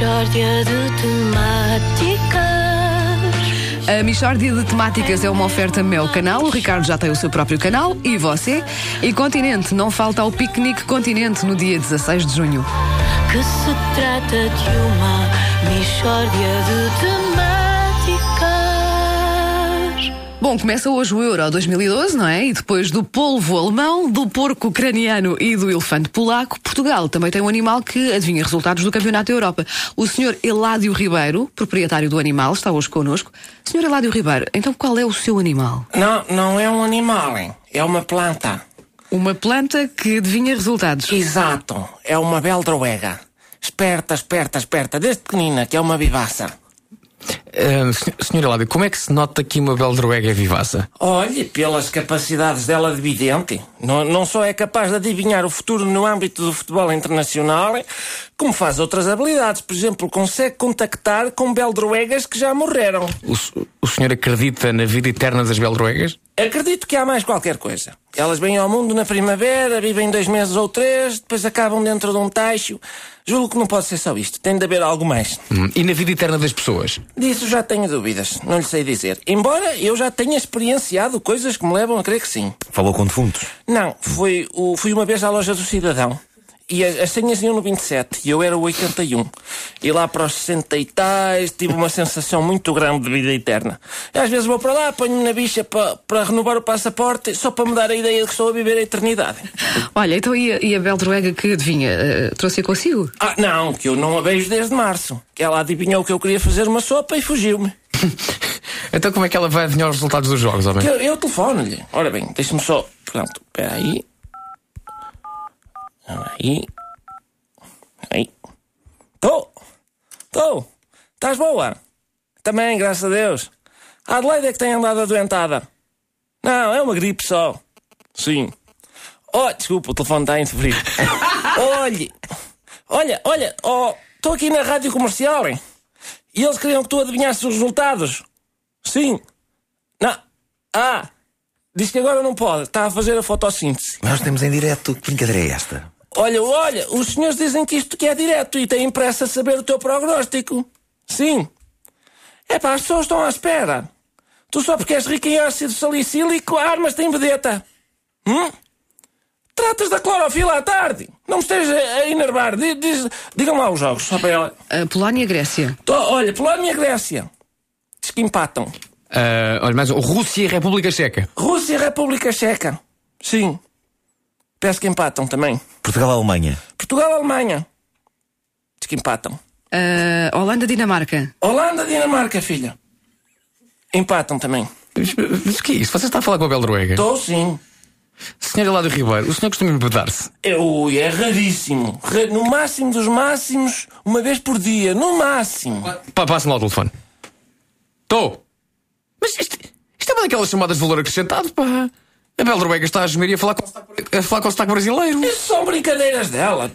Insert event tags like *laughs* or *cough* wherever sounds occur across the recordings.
Mishória de temáticas. A Michórdia de Temáticas é uma oferta meu canal. O Ricardo já tem o seu próprio canal. E você? E Continente, não falta ao piquenique Continente no dia 16 de junho. Que se trata de uma Mishória de temáticas. Bom, começa hoje o Euro 2012, não é? E depois do polvo alemão, do porco ucraniano e do elefante polaco, Portugal também tem um animal que adivinha resultados do Campeonato da Europa. O senhor Eládio Ribeiro, proprietário do animal, está hoje connosco. Senhor Eládio Ribeiro, então qual é o seu animal? Não, não é um animal, hein? é uma planta. Uma planta que adivinha resultados. Exato, é uma beldroega. Esperta, esperta, esperta, desde pequenina, que é uma vivaça. Uh, senhora Ládia, como é que se nota que uma beldroega é vivaça? Olhe, pelas capacidades dela de vidente, não, não só é capaz de adivinhar o futuro no âmbito do futebol internacional, como faz outras habilidades. Por exemplo, consegue contactar com beldroegas que já morreram. O, o senhor acredita na vida eterna das beldroegas? Acredito que há mais qualquer coisa. Elas vêm ao mundo na primavera, vivem dois meses ou três, depois acabam dentro de um tacho. Julgo que não pode ser só isto. Tem de haver algo mais. Hum, e na vida eterna das pessoas? Disso já tenho dúvidas. Não lhe sei dizer. Embora eu já tenha experienciado coisas que me levam a crer que sim. Falou com defuntos? Não, foi o, fui uma vez à loja do cidadão. E as, as senhas iam no 27 e eu era o 81. E lá para os 60 e tais tive uma sensação muito grande de vida eterna. E às vezes vou para lá, ponho-me na bicha para, para renovar o passaporte só para me dar a ideia de que estou a viver a eternidade. Olha, então e a, e a beldroega que adivinha? Uh, trouxe consigo? Ah, não, que eu não a vejo desde março. Que ela adivinhou que eu queria fazer uma sopa e fugiu-me. *laughs* então como é que ela vai adivinhar os resultados dos jogos, homem? Eu, eu telefono-lhe. Ora bem, deixa-me só. Pronto, espera aí. Aí. Aí. Tô! Tô! Estás boa? Também, graças a Deus. A Adelaide é que tem andado adoentada. Não, é uma gripe só. Sim. Oh, desculpa, o telefone está a interferir. *laughs* Olhe! Olha, olha, oh, estou aqui na rádio comercial, hein? E eles queriam que tu adivinhasses os resultados. Sim. Não. Ah! Diz que agora não pode. Está a fazer a fotossíntese. Nós temos em direto. Que brincadeira é esta? Olha, olha, os senhores dizem que isto que é direto e têm pressa a saber o teu prognóstico. Sim. É pá, as pessoas estão à espera. Tu só porque és rico em ácido salicílico, armas-te em vedeta. Hum? Tratas da clorofila à tarde. Não me estejas a enervar. Diz, diz, digam lá os jogos, só para ela. A Polónia e Grécia. Tô, olha, Polónia e Grécia. Diz que empatam. Uh, olha, mais. Rússia e República Checa. Rússia e República Checa. Sim. Peço que empatam também. Portugal-Alemanha. Portugal-Alemanha. Diz que empatam. Uh, Holanda-Dinamarca. Holanda-Dinamarca, filha. Empatam também. Mas, mas o que é isso? Você está a falar com a Beldroega? Estou sim. Senhora Ládio Ribeiro, o senhor costuma embebedar-se? Eu, é raríssimo. No máximo dos máximos, uma vez por dia. No máximo. Pá, passe-me lá o telefone. Estou. Mas isto, isto é uma daquelas chamadas de valor acrescentado, pá. A Beldroega está a gemer e a falar com, a falar com o sotaque brasileiro. Isso são brincadeiras dela.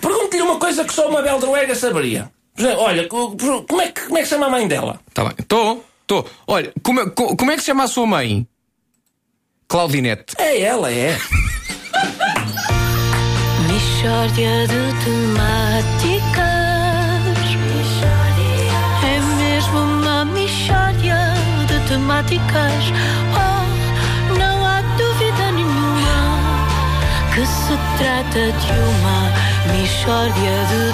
Pergunte-lhe uma coisa que só uma Beldroega saberia. Olha, como é, que, como é que chama a mãe dela? Está bem. Estou, estou. Olha, como, como é que se chama a sua mãe? Claudinete. É ela, é. *laughs* Mishória de temáticas. É mesmo uma mishória de temáticas. Oh, trata de uma mishória de.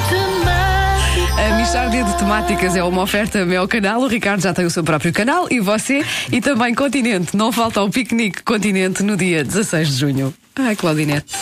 A Mixárdia de Temáticas é uma oferta meu canal. O Ricardo já tem o seu próprio canal e você e também Continente. Não falta o piquenique Continente no dia 16 de junho. Ai, Claudinete.